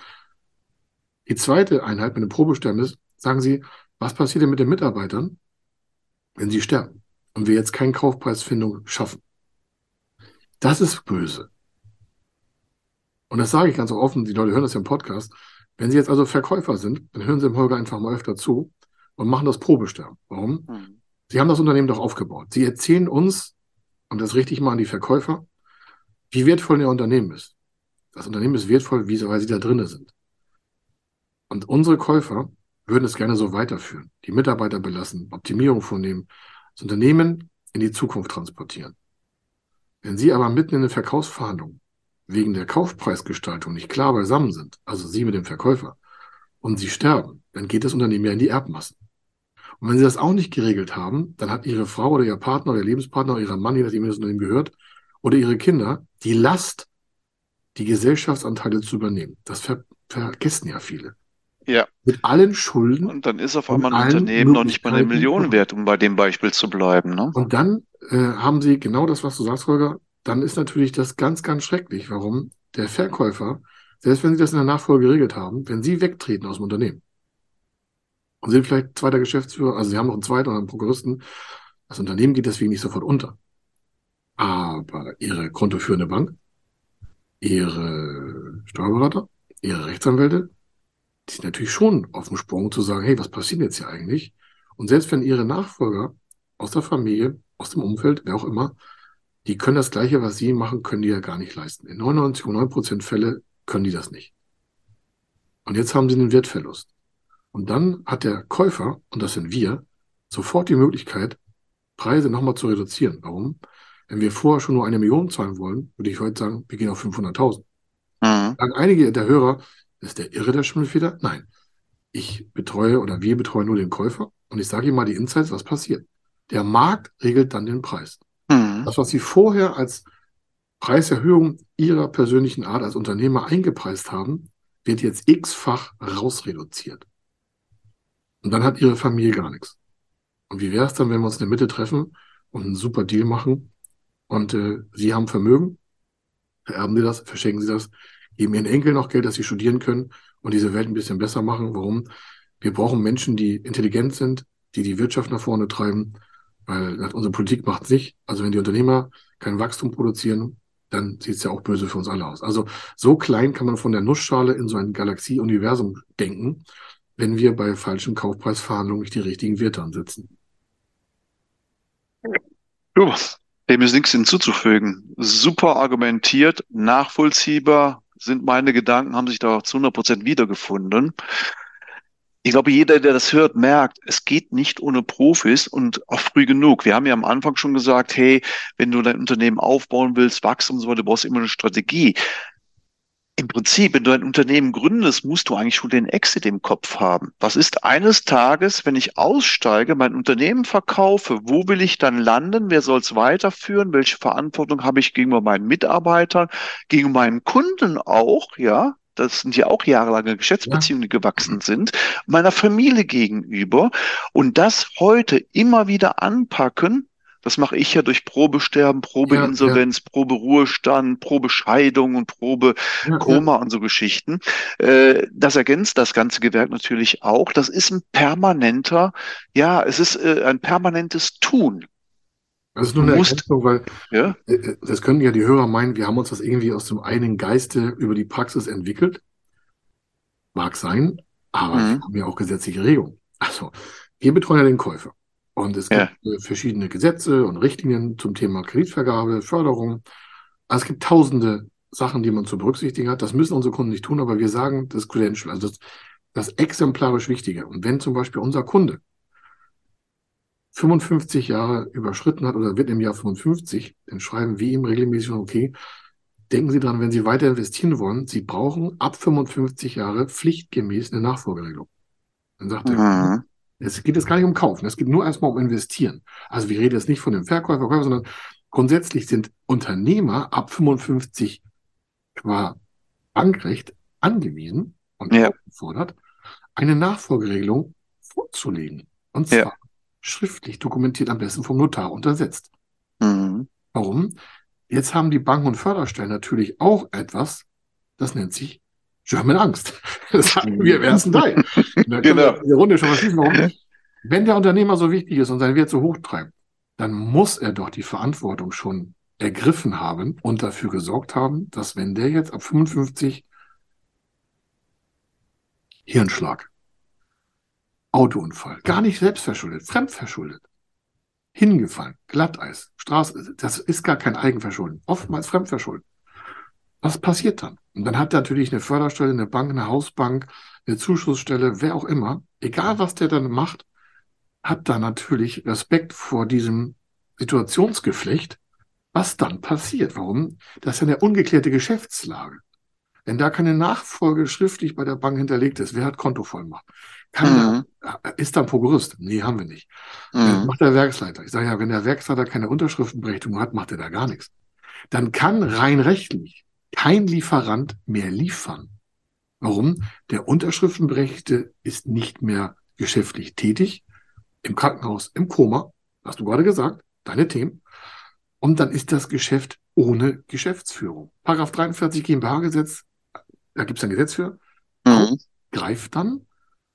Die zweite Einheit mit dem Probesterben ist, sagen sie, was passiert denn mit den Mitarbeitern, wenn sie sterben und wir jetzt keine Kaufpreisfindung schaffen? Das ist böse. Und das sage ich ganz offen, die Leute hören das ja im Podcast. Wenn Sie jetzt also Verkäufer sind, dann hören Sie dem Holger einfach mal öfter zu und machen das Probesterben. Warum? Mhm. Sie haben das Unternehmen doch aufgebaut. Sie erzählen uns, und das richte ich mal an die Verkäufer, wie wertvoll Ihr Unternehmen ist. Das Unternehmen ist wertvoll, weil Sie da drinnen sind. Und unsere Käufer würden es gerne so weiterführen, die Mitarbeiter belassen, Optimierung vornehmen, das Unternehmen in die Zukunft transportieren. Wenn Sie aber mitten in den Verkaufsverhandlungen wegen der Kaufpreisgestaltung nicht klar beisammen sind, also Sie mit dem Verkäufer, und Sie sterben, dann geht das Unternehmen ja in die Erbmassen. Und wenn Sie das auch nicht geregelt haben, dann hat Ihre Frau oder Ihr Partner oder Ihr Lebenspartner oder Ihr Mann, je nachdem, das Unternehmen gehört, oder Ihre Kinder die Last, die Gesellschaftsanteile zu übernehmen. Das ver vergessen ja viele. Ja. Mit allen Schulden. Und dann ist auf einmal ein Unternehmen noch nicht mal eine Million wert, um bei dem Beispiel zu bleiben. Ne? Und dann äh, haben sie genau das, was du sagst, Holger. Dann ist natürlich das ganz, ganz schrecklich. Warum? Der Verkäufer, selbst wenn sie das in der Nachfolge geregelt haben, wenn sie wegtreten aus dem Unternehmen sind vielleicht zweiter Geschäftsführer, also sie haben noch einen zweiten oder einen Prokuristen, das Unternehmen geht deswegen nicht sofort unter. Aber ihre kontoführende Bank, ihre Steuerberater, ihre Rechtsanwälte, die sind natürlich schon auf dem Sprung zu sagen, hey, was passiert jetzt hier eigentlich? Und selbst wenn ihre Nachfolger aus der Familie, aus dem Umfeld, wer auch immer, die können das Gleiche, was sie machen, können die ja gar nicht leisten. In 99,9% Fälle können die das nicht. Und jetzt haben sie einen Wertverlust. Und dann hat der Käufer, und das sind wir, sofort die Möglichkeit, Preise nochmal zu reduzieren. Warum? Wenn wir vorher schon nur eine Million zahlen wollen, würde ich heute sagen, wir gehen auf 500.000. Mhm. Sagen einige der Hörer, ist der irre, der Schimmelfeder? Nein. Ich betreue oder wir betreuen nur den Käufer und ich sage ihm mal die Insights, was passiert. Der Markt regelt dann den Preis. Mhm. Das, was Sie vorher als Preiserhöhung Ihrer persönlichen Art als Unternehmer eingepreist haben, wird jetzt x-fach rausreduziert. Und dann hat Ihre Familie gar nichts. Und wie wäre es dann, wenn wir uns in der Mitte treffen und einen super Deal machen und äh, Sie haben Vermögen, vererben Sie das, verschenken Sie das, geben ihren Enkeln noch Geld, dass sie studieren können und diese Welt ein bisschen besser machen. Warum? Wir brauchen Menschen, die intelligent sind, die die Wirtschaft nach vorne treiben, weil unsere Politik macht es nicht. Also wenn die Unternehmer kein Wachstum produzieren, dann sieht es ja auch böse für uns alle aus. Also so klein kann man von der Nussschale in so ein Galaxie-Universum denken, wenn wir bei falschen Kaufpreisverhandlungen nicht die richtigen Werte ansetzen. Du, dem ist nichts hinzuzufügen. Super argumentiert, nachvollziehbar, sind meine Gedanken, haben sich da zu 100 Prozent wiedergefunden. Ich glaube, jeder, der das hört, merkt, es geht nicht ohne Profis und auch früh genug. Wir haben ja am Anfang schon gesagt, hey, wenn du dein Unternehmen aufbauen willst, wachsen und so weiter, du brauchst immer eine Strategie im Prinzip, wenn du ein Unternehmen gründest, musst du eigentlich schon den Exit im Kopf haben. Was ist eines Tages, wenn ich aussteige, mein Unternehmen verkaufe, wo will ich dann landen? Wer soll es weiterführen? Welche Verantwortung habe ich gegenüber meinen Mitarbeitern, gegenüber meinen Kunden auch, ja? Das sind ja auch jahrelange Geschäftsbeziehungen, die gewachsen sind, meiner Familie gegenüber. Und das heute immer wieder anpacken, das mache ich ja durch Probesterben, Probeinsolvenz, ja, ja. Proberuhestand, Probescheidung und Probekoma ja, und so Geschichten. Äh, das ergänzt das ganze Gewerk natürlich auch. Das ist ein permanenter, ja, es ist äh, ein permanentes Tun. Das ist nur eine musst, Ergänzung, weil ja? Äh, das können ja die Hörer meinen, wir haben uns das irgendwie aus dem einen Geiste über die Praxis entwickelt. Mag sein, aber mhm. wir haben ja auch gesetzliche Regelungen. Also, wir betreuen ja den Käufer. Und es gibt ja. Äh, verschiedene Gesetze und Richtlinien zum Thema Kreditvergabe, Förderung. Also es gibt tausende Sachen, die man zu berücksichtigen hat. Das müssen unsere Kunden nicht tun, aber wir sagen, das Credential, also das, das exemplarisch Wichtige. Und wenn zum Beispiel unser Kunde 55 Jahre überschritten hat oder wird im Jahr 55, dann schreiben wir ihm regelmäßig, okay, denken Sie dran, wenn Sie weiter investieren wollen, Sie brauchen ab 55 Jahre pflichtgemäß eine Nachfolgeregelung. Dann sagt mhm. Es geht jetzt gar nicht um Kaufen, es geht nur erstmal um Investieren. Also wir reden jetzt nicht von dem Verkäufer, Verkäufer sondern grundsätzlich sind Unternehmer ab 55 qua Bankrecht angewiesen und ja. aufgefordert, eine Nachfolgeregelung vorzulegen. Und zwar ja. schriftlich dokumentiert, am besten vom Notar untersetzt. Mhm. Warum? Jetzt haben die Banken und Förderstellen natürlich auch etwas, das nennt sich German Angst. Das hatten wir im ersten Teil. Da wir Genau. die Runde schon schließen. Warum? Wenn der Unternehmer so wichtig ist und seinen Wert so hoch treibt, dann muss er doch die Verantwortung schon ergriffen haben und dafür gesorgt haben, dass wenn der jetzt ab 55 Hirnschlag, Autounfall, gar nicht selbstverschuldet, fremdverschuldet, hingefallen, Glatteis, Straße, das ist gar kein Eigenverschulden, oftmals Fremdverschulden. Was passiert dann? Und dann hat er natürlich eine Förderstelle, eine Bank, eine Hausbank, eine Zuschussstelle, wer auch immer, egal was der dann macht, hat da natürlich Respekt vor diesem Situationsgeflecht, was dann passiert. Warum? Das ist ja eine ungeklärte Geschäftslage. Wenn da keine Nachfolge schriftlich bei der Bank hinterlegt ist, wer hat Kontovollmacht? Kann der, ist da ein Prokurist? Nee, haben wir nicht. Das Mhm. macht der Werksleiter. Ich sage ja, wenn der Werksleiter keine Unterschriftenberechtigung hat, macht er da gar nichts. Dann kann rein rechtlich kein Lieferant mehr liefern. Warum? Der Unterschriftenberechtigte ist nicht mehr geschäftlich tätig, im Krankenhaus, im Koma, hast du gerade gesagt, deine Themen. Und dann ist das Geschäft ohne Geschäftsführung. Paragraph 43 GmbH-Gesetz, da gibt es ein Gesetz für, Mhm. greift dann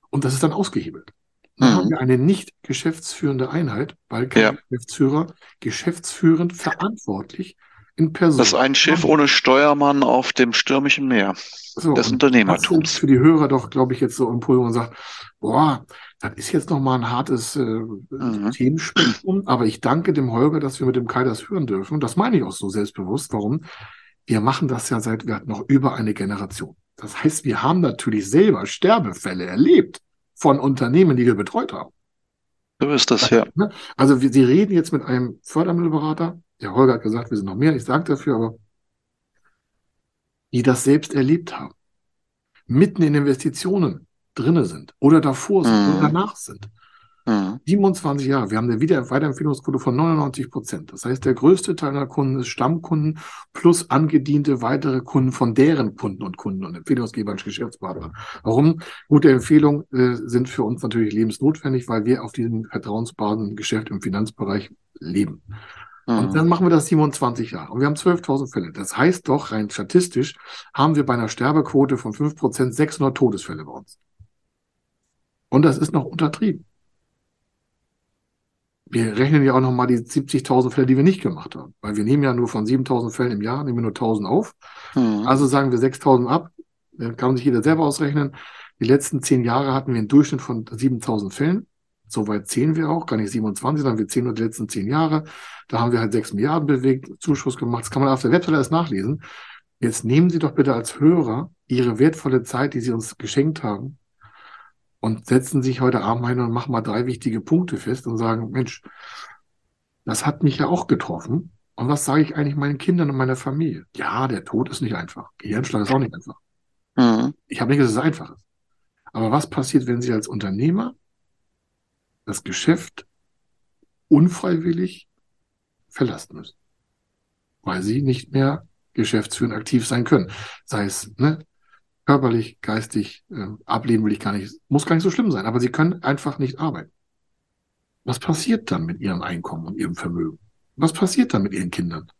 und das ist dann ausgehebelt. Dann Mhm. haben wir eine nicht geschäftsführende Einheit, weil kein Ja. Geschäftsführer geschäftsführend verantwortlich in Person. Das ist ein Schiff ohne Steuermann auf dem stürmischen Meer So, des und Unternehmertums. Das für die Hörer doch, glaube ich, jetzt so Impuls und sagt, boah, das ist jetzt nochmal ein hartes äh, Mhm. Themenspektrum, aber ich danke dem Holger, dass wir mit dem Kai das hören dürfen. Das meine ich auch so selbstbewusst. Warum? Wir machen das ja seit wir noch über eine Generation. Das heißt, wir haben natürlich selber Sterbefälle erlebt von Unternehmen, die wir betreut haben. So ist das, ja. Ne? Also wir, Sie reden jetzt mit einem Fördermittelberater. Der Holger hat gesagt, wir sind noch mehr. Ich sage dafür, aber die das selbst erlebt haben, mitten in Investitionen drinne sind oder davor sind Mhm. oder danach sind. Mhm. 27 Jahre. Wir haben eine Wieder Weiterempfehlungsquote von 99 Prozent. Das heißt, der größte Teil der Kunden ist Stammkunden plus angediente weitere Kunden von deren Kunden und Kunden und Empfehlungsgebern, Geschäftspartner. Warum? Gute Empfehlungen äh, sind für uns natürlich lebensnotwendig, weil wir auf diesem vertrauensbasen Geschäft im Finanzbereich leben. Und Mhm. dann machen wir das 27 Jahre. Und wir haben 12.000 Fälle. Das heißt doch, rein statistisch haben wir bei einer Sterbequote von 5% 600 Todesfälle bei uns. Und das ist noch untertrieben. Wir rechnen ja auch nochmal die 70.000 Fälle, die wir nicht gemacht haben. Weil wir nehmen ja nur von 7.000 Fällen im Jahr, nehmen wir nur 1.000 auf. Mhm. Also sagen wir 6.000 ab. Dann kann sich jeder selber ausrechnen. Die letzten zehn Jahre hatten wir einen Durchschnitt von 7.000 Fällen. Soweit zählen wir auch, gar nicht 27, sondern wir zählen nur die letzten zehn Jahre. Da haben wir halt 6 Milliarden bewegt, Zuschuss gemacht. Das kann man auf der Webseite alles nachlesen. Jetzt nehmen Sie doch bitte als Hörer Ihre wertvolle Zeit, die Sie uns geschenkt haben, und setzen sich heute Abend ein und machen mal drei wichtige Punkte fest und sagen, Mensch, das hat mich ja auch getroffen. Und was sage ich eigentlich meinen Kindern und meiner Familie? Ja, der Tod ist nicht einfach. Gehirnschlag ist auch nicht einfach. Mhm. Ich habe nicht gesagt, dass es einfach ist. Aber was passiert, wenn Sie als Unternehmer das Geschäft unfreiwillig verlassen müssen? Weil Sie nicht mehr geschäftsführend aktiv sein können. Sei es ne, körperlich, geistig, äh, ablehnen will ich gar nicht, muss gar nicht so schlimm sein, aber Sie können einfach nicht arbeiten. Was passiert dann mit Ihrem Einkommen und Ihrem Vermögen? Was passiert dann mit Ihren Kindern?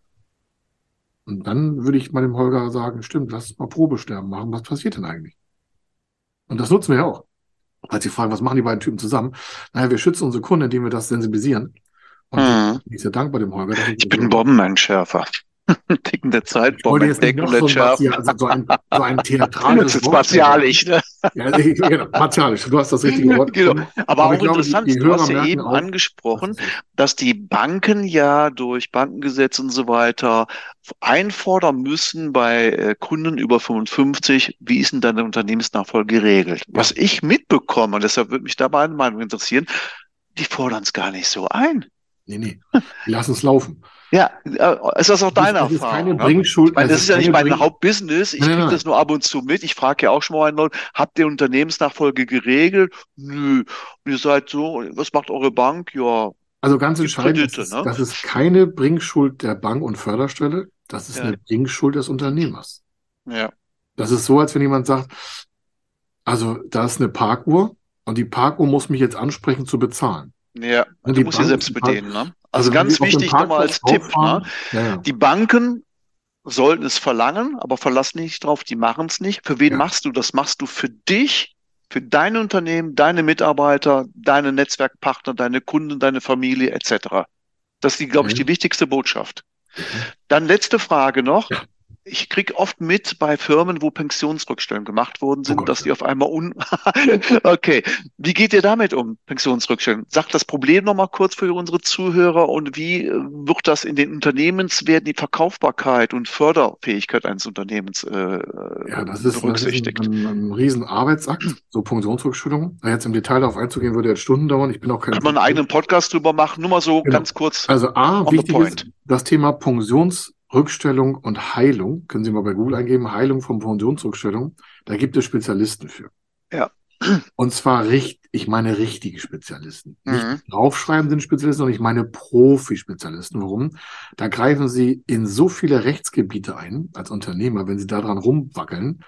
Und dann würde ich mal dem Holger sagen, stimmt, lass mal Probesterben machen. Was passiert denn eigentlich? Und das nutzen wir ja auch. Als Sie fragen, was machen die beiden Typen zusammen? Naja, wir schützen unsere Kunden, indem wir das sensibilisieren. Und Mhm. ich bin sehr dankbar dem Holger. Ich bin Bombenentschärfer. Tickende Zeitbombe entdecken und so, ein entschärfen. martial, also so ein, so ein Das theatralisches ist Wort. martialisch, ne? Ja, genau, martialisch. Du hast das richtige Wort. Genau. gefunden. Aber auch glaube, die- interessant, die du hast ja eben auch, angesprochen, dass die Banken ja durch Bankengesetz und so weiter einfordern müssen bei äh, Kunden über 55, wie ist denn deine Unternehmensnachfolge geregelt? Was ich mitbekomme, und deshalb würde mich da meine Meinung interessieren, die fordern es gar nicht so ein. Nee, nee. Lass es laufen. Ja, äh, ist das auch deine das ist Erfahrung? keine ne? Bringschuld. Ich meine, das ist ja nicht keine mein Bring- Hauptbusiness. Ich kriege das nur ab und zu mit. Ich frage ja auch schon mal einen Leuten, habt ihr Unternehmensnachfolge geregelt? Nö. Und ihr seid so, was macht eure Bank? Ja, Also ganz entscheidend, Kredite, das, ist, ne? das ist keine Bringschuld der Bank und Förderstelle. Das ist Ja. eine Bringschuld des Unternehmers. ja. Das ist so, als wenn jemand sagt, also da ist eine Parkuhr und die Parkuhr muss mich jetzt ansprechen zu bezahlen. Ja, du musst sie selbst bedienen. Ne? Also, also ganz wichtig nochmal als Tipp. Ne? Ja, ja. Die Banken sollten es verlangen, aber verlass nicht drauf, die machen es nicht. Für wen ja. machst du das? Machst du für dich, für dein Unternehmen, deine Mitarbeiter, deine Netzwerkpartner, deine Kunden, deine Familie etc. Das ist, glaube ich, die wichtigste Botschaft. Mhm. Dann letzte Frage noch ich kriege oft mit bei Firmen, wo Pensionsrückstellungen gemacht worden sind, oh dass die auf einmal un. okay, wie geht ihr damit um, Pensionsrückstellungen? Sagt das Problem nochmal kurz für unsere Zuhörer und wie äh, wird das in den Unternehmenswerten die Verkaufbarkeit und Förderfähigkeit eines Unternehmens äh, ja, das ist berücksichtigt? Ein, ein, ein riesen Arbeitsakt, so Pensionsrückstellungen. Jetzt im Detail darauf einzugehen, würde jetzt Stunden dauern. Ich bin auch kein. Kann man einen eigenen Podcast drüber machen? Nur mal so genau. ganz kurz. Also A, wichtig ist das Thema Pensions Rückstellung und Heilung, können Sie mal bei Google eingeben, Heilung von Pensionsrückstellung, da gibt es Spezialisten für. Ja. Und zwar richtig, ich meine richtige Spezialisten. Mhm. Nicht draufschreibenden Spezialisten, sondern ich meine Profi-Spezialisten. Warum? Da greifen Sie in so viele Rechtsgebiete ein, als Unternehmer, wenn Sie daran rumwackeln,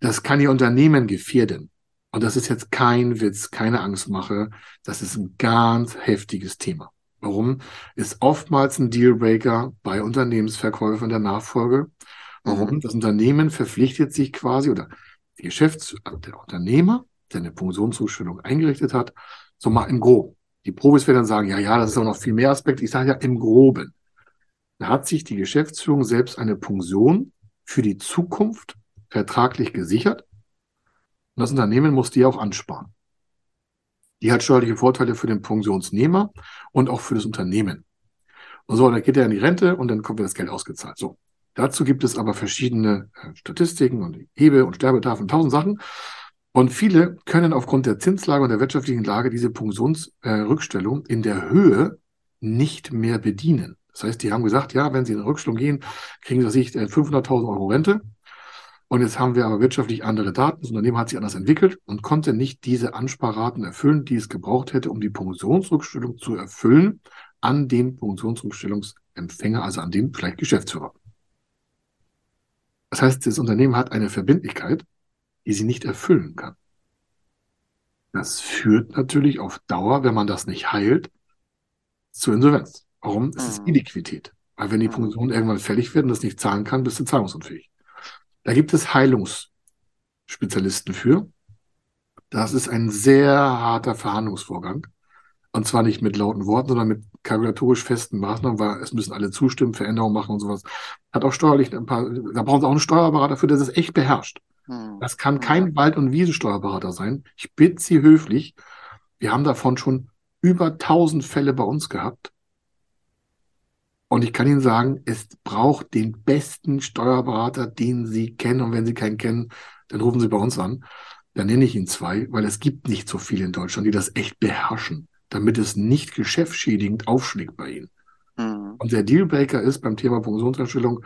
das kann Ihr Unternehmen gefährden. Und das ist jetzt kein Witz, keine Angstmache. Das ist ein ganz heftiges Thema. Warum? Ist oftmals ein Dealbreaker bei Unternehmensverkäufen der Nachfolge. Warum? Mhm. Das Unternehmen verpflichtet sich quasi oder die Geschäfts-, also der Unternehmer, der eine Pensionszustellung eingerichtet hat, so mal im Groben. Die Profis werden dann sagen, ja, ja, das ist auch noch viel mehr Aspekt. Ich sage ja im Groben. Da hat sich die Geschäftsführung selbst eine Pension für die Zukunft vertraglich gesichert. Und das Unternehmen muss die auch ansparen. Die hat steuerliche Vorteile für den Pensionsnehmer und auch für das Unternehmen. Und so, dann geht er in die Rente und dann kommt das Geld ausgezahlt. So. Dazu gibt es aber verschiedene äh, Statistiken und Hebe- und Sterbetafeln, tausend Sachen. Und viele können aufgrund der Zinslage und der wirtschaftlichen Lage diese Pensionsrückstellung äh, in der Höhe nicht mehr bedienen. Das heißt, die haben gesagt, ja, wenn sie in Rückstellung gehen, kriegen sie sich 500.000 Euro Rente. Und jetzt haben wir aber wirtschaftlich andere Daten. Das Unternehmen hat sich anders entwickelt und konnte nicht diese Ansparraten erfüllen, die es gebraucht hätte, um die Pensionsrückstellung zu erfüllen an den Pensionsrückstellungsempfänger, also an den vielleicht Geschäftsführer. Das heißt, das Unternehmen hat eine Verbindlichkeit, die sie nicht erfüllen kann. Das führt natürlich auf Dauer, wenn man das nicht heilt, zur Insolvenz. Warum? Es ist mhm. Illiquidität. Weil wenn die mhm. Pension irgendwann fällig wird und das nicht zahlen kann, bist du zahlungsunfähig. Da gibt es Heilungsspezialisten für. Das ist ein sehr harter Verhandlungsvorgang. Und zwar nicht mit lauten Worten, sondern mit kalkulatorisch festen Maßnahmen, weil es müssen alle zustimmen, Veränderungen machen und sowas. Hat auch steuerlich ein paar, da brauchen sie auch einen Steuerberater für, der es echt beherrscht. Hm. Das kann kein Wald- und Wiesensteuerberater sein. Ich bitte Sie höflich. Wir haben davon schon über tausend Fälle bei uns gehabt. Und ich kann Ihnen sagen, es braucht den besten Steuerberater, den Sie kennen. Und wenn Sie keinen kennen, dann rufen Sie bei uns an. Dann nenne ich Ihnen zwei, weil es gibt nicht so viele in Deutschland, die das echt beherrschen, damit es nicht geschäftsschädigend aufschlägt bei Ihnen. Mhm. Und der Dealbreaker ist beim Thema Pensionserstellung,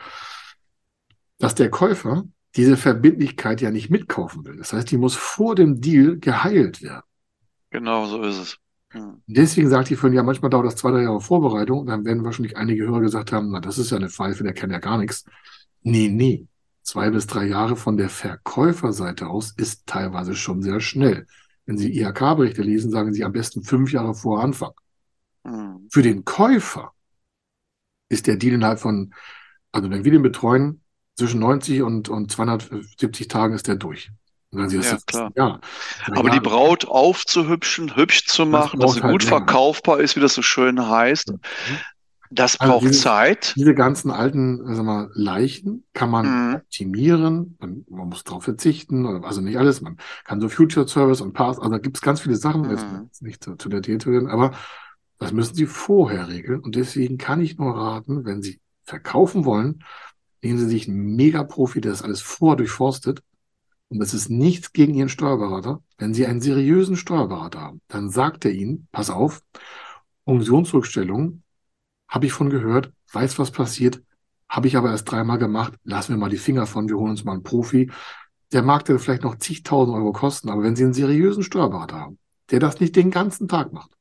dass der Käufer diese Verbindlichkeit ja nicht mitkaufen will. Das heißt, die muss vor dem Deal geheilt werden. Genau, so ist es. Deswegen sagte ich vorhin, ja, manchmal dauert das zwei, drei Jahre Vorbereitung. Dann werden wahrscheinlich einige Hörer gesagt haben, na, das ist ja eine Pfeife, der kennt ja gar nichts. Nee, nee. Zwei bis drei Jahre von der Verkäuferseite aus ist teilweise schon sehr schnell. Wenn Sie IHK-Berichte lesen, sagen Sie am besten fünf Jahre vor Anfang. Mhm. Für den Käufer ist der Deal innerhalb von, also wenn wir den betreuen, zwischen 90 und, und 270 Tagen ist der durch. Also ja, klar. Ja. Aber die Braut aufzuhübschen, hübsch zu machen, das dass sie halt gut länger. verkaufbar ist, wie das so schön heißt, mhm. das also braucht diese, Zeit. Diese ganzen alten sag mal, Leichen kann man mhm. optimieren, man, man, muss darauf verzichten, also nicht alles, man kann so Future Service und Pass, also da gibt es ganz viele Sachen, mhm. jetzt nicht zu, zu der Täterin, aber das müssen Sie vorher regeln und deswegen kann ich nur raten, wenn Sie verkaufen wollen, nehmen Sie sich einen Mega-Profi, der das alles vor durchforstet und das ist nichts gegen Ihren Steuerberater, wenn Sie einen seriösen Steuerberater haben, dann sagt er Ihnen, pass auf, Pensionsrückstellung, habe ich von gehört, weiß, was passiert, habe ich aber erst dreimal gemacht, lassen wir mal die Finger von, wir holen uns mal einen Profi. Der mag dann vielleicht noch zigtausend Euro kosten, aber wenn Sie einen seriösen Steuerberater haben, der das nicht den ganzen Tag macht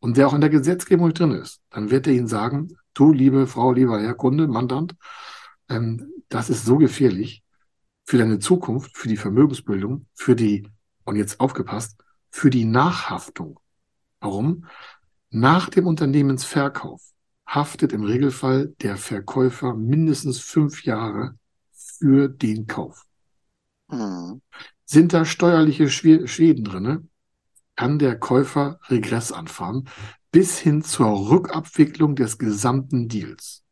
und der auch in der Gesetzgebung drin ist, dann wird er Ihnen sagen, du, liebe Frau, lieber Herr Kunde, Mandant, ähm, das ist so gefährlich, für deine Zukunft, für die Vermögensbildung, für die, und jetzt aufgepasst, für die Nachhaftung. Warum? Nach dem Unternehmensverkauf haftet im Regelfall der Verkäufer mindestens fünf Jahre für den Kauf. Mhm. Sind da steuerliche Schäden drinne, kann der Käufer Regress anfahren, bis hin zur Rückabwicklung des gesamten Deals.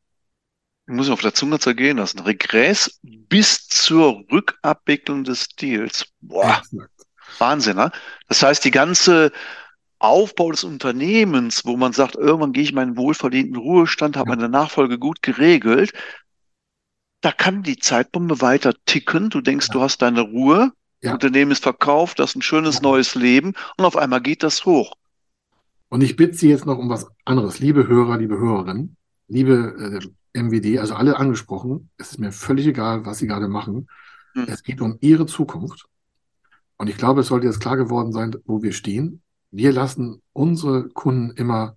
Ich muss auf der Zunge zergehen lassen. Regress bis zur Rückabwicklung des Deals. Boah. Exakt. Wahnsinn, ne? Das heißt, die ganze Aufbau des Unternehmens, wo man sagt, irgendwann gehe ich meinen wohlverdienten Ruhestand, habe ja. meine Nachfolge gut geregelt, da kann die Zeitbombe weiter ticken. Du denkst, ja. du hast deine Ruhe, ja. Unternehmen ist verkauft, das ist ein schönes neues Leben und auf einmal geht das hoch. Und ich bitte Sie jetzt noch um was anderes. Liebe Hörer, liebe Hörerinnen, liebe äh, MWD, also alle angesprochen, es ist mir völlig egal, was Sie gerade machen. Hm. Es geht um Ihre Zukunft. Und ich glaube, es sollte jetzt klar geworden sein, wo wir stehen. Wir lassen unsere Kunden immer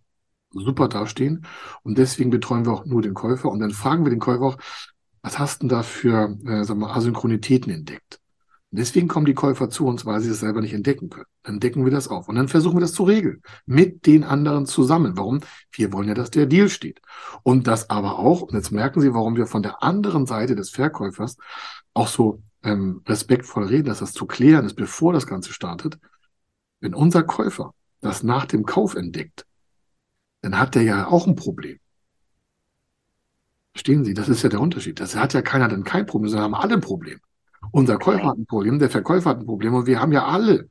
super dastehen und deswegen betreuen wir auch nur den Käufer und dann fragen wir den Käufer auch, was hast du denn da für äh, wir, Asynchronitäten entdeckt? Deswegen kommen die Käufer zu uns, weil sie es selber nicht entdecken können. Dann decken wir das auf und dann versuchen wir das zu regeln. Mit den anderen zusammen. Warum? Wir wollen ja, dass der Deal steht. Und das aber auch, und jetzt merken Sie, warum wir von der anderen Seite des Verkäufers auch so ähm, respektvoll reden, dass das zu klären ist, bevor das Ganze startet. Wenn unser Käufer das nach dem Kauf entdeckt, dann hat der ja auch ein Problem. Verstehen Sie? Das ist ja der Unterschied. Das hat ja keiner dann kein Problem, sondern haben alle ein Problem. Unser Käufer hat ein Problem, der Verkäufer hat ein Problem und wir haben ja alle.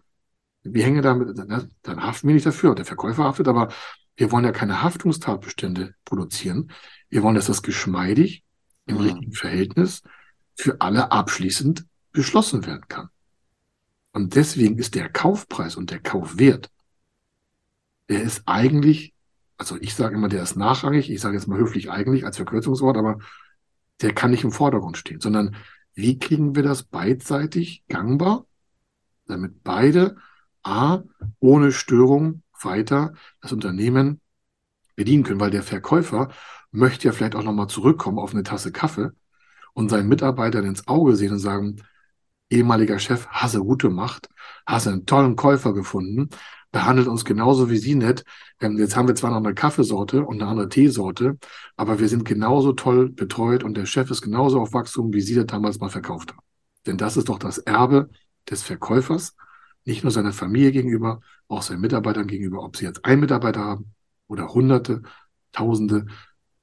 Wir hängen damit, dann, dann haften wir nicht dafür. Der Verkäufer haftet, aber wir wollen ja keine Haftungstatbestände produzieren. Wir wollen, dass das geschmeidig im mhm. richtigen Verhältnis für alle abschließend beschlossen werden kann. Und deswegen ist der Kaufpreis und der Kaufwert, der ist eigentlich, also ich sage immer, der ist nachrangig, ich sage jetzt mal höflich eigentlich als Verkürzungswort, aber der kann nicht im Vordergrund stehen, sondern wie kriegen wir das beidseitig gangbar, damit beide A, ohne Störung weiter das Unternehmen bedienen können, weil der Verkäufer möchte ja vielleicht auch nochmal zurückkommen auf eine Tasse Kaffee und seinen Mitarbeitern ins Auge sehen und sagen, ehemaliger Chef, hast du gut gemacht, hast einen tollen Käufer gefunden, behandelt uns genauso wie Sie nett. Ähm, jetzt haben wir zwar noch eine Kaffeesorte und eine andere Teesorte, aber wir sind genauso toll betreut und der Chef ist genauso auf Wachstum, wie Sie das damals mal verkauft haben. Denn das ist doch das Erbe des Verkäufers, nicht nur seiner Familie gegenüber, auch seinen Mitarbeitern gegenüber, ob sie jetzt einen Mitarbeiter haben oder Hunderte, Tausende.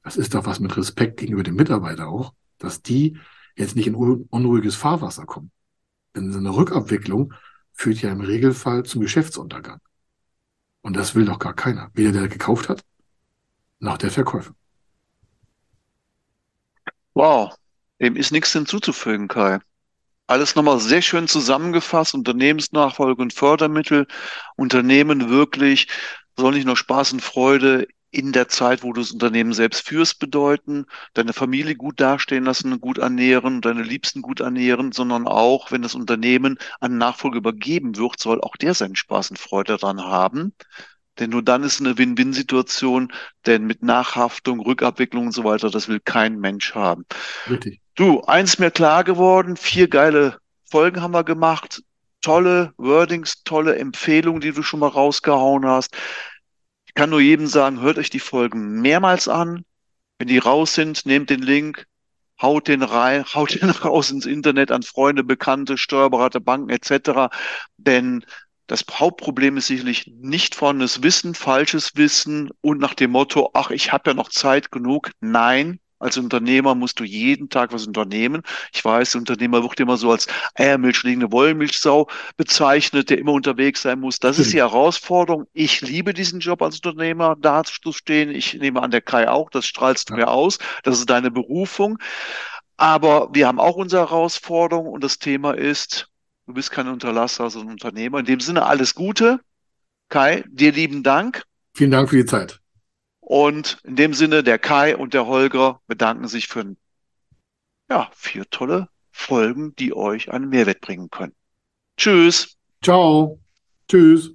Das ist doch was mit Respekt gegenüber dem Mitarbeiter auch dass die jetzt nicht in unruhiges Fahrwasser kommen. Denn so eine Rückabwicklung führt ja im Regelfall zum Geschäftsuntergang. Und das will doch gar keiner. Weder der gekauft hat, noch der Verkäufer. Wow, dem ist nichts hinzuzufügen, Kai. Alles nochmal sehr schön zusammengefasst. Unternehmensnachfolge und Fördermittel. Unternehmen wirklich soll nicht nur Spaß und Freude in der Zeit, wo du das Unternehmen selbst führst, bedeuten, deine Familie gut dastehen lassen, gut ernähren, deine Liebsten gut ernähren, sondern auch, wenn das Unternehmen an Nachfolge übergeben wird, soll auch der seinen Spaß und Freude daran haben. Denn nur dann ist eine Win-Win-Situation, denn mit Nachhaftung, Rückabwicklung und so weiter, das will kein Mensch haben. Richtig. Du, eins mir klar geworden, vier geile Folgen haben wir gemacht, tolle Wordings, tolle Empfehlungen, die du schon mal rausgehauen hast kann nur jedem sagen, hört euch die Folgen mehrmals an. Wenn die raus sind, nehmt den Link, haut den rein, haut den raus ins Internet an Freunde, Bekannte, Steuerberater, Banken etc. Denn das Hauptproblem ist sicherlich nicht vorhandenes Wissen, falsches Wissen und nach dem Motto, ach, ich habe ja noch Zeit genug. Nein, als Unternehmer musst du jeden Tag was unternehmen. Ich weiß, Unternehmer wird immer so als eiermilchlegende Wollmilchsau bezeichnet, der immer unterwegs sein muss. Das ist die Herausforderung. Ich liebe diesen Job als Unternehmer, da zu stehen. Ich nehme an, der Kai auch, das strahlst du ja. mir aus. Das ist deine Berufung. Aber wir haben auch unsere Herausforderung und das Thema ist, du bist kein Unterlasser, sondern Unternehmer. In dem Sinne alles Gute. Kai, dir lieben Dank. Vielen Dank für die Zeit. Und in dem Sinne, der Kai und der Holger bedanken sich für ja, vier tolle Folgen, die euch einen Mehrwert bringen können. Tschüss. Ciao. Tschüss.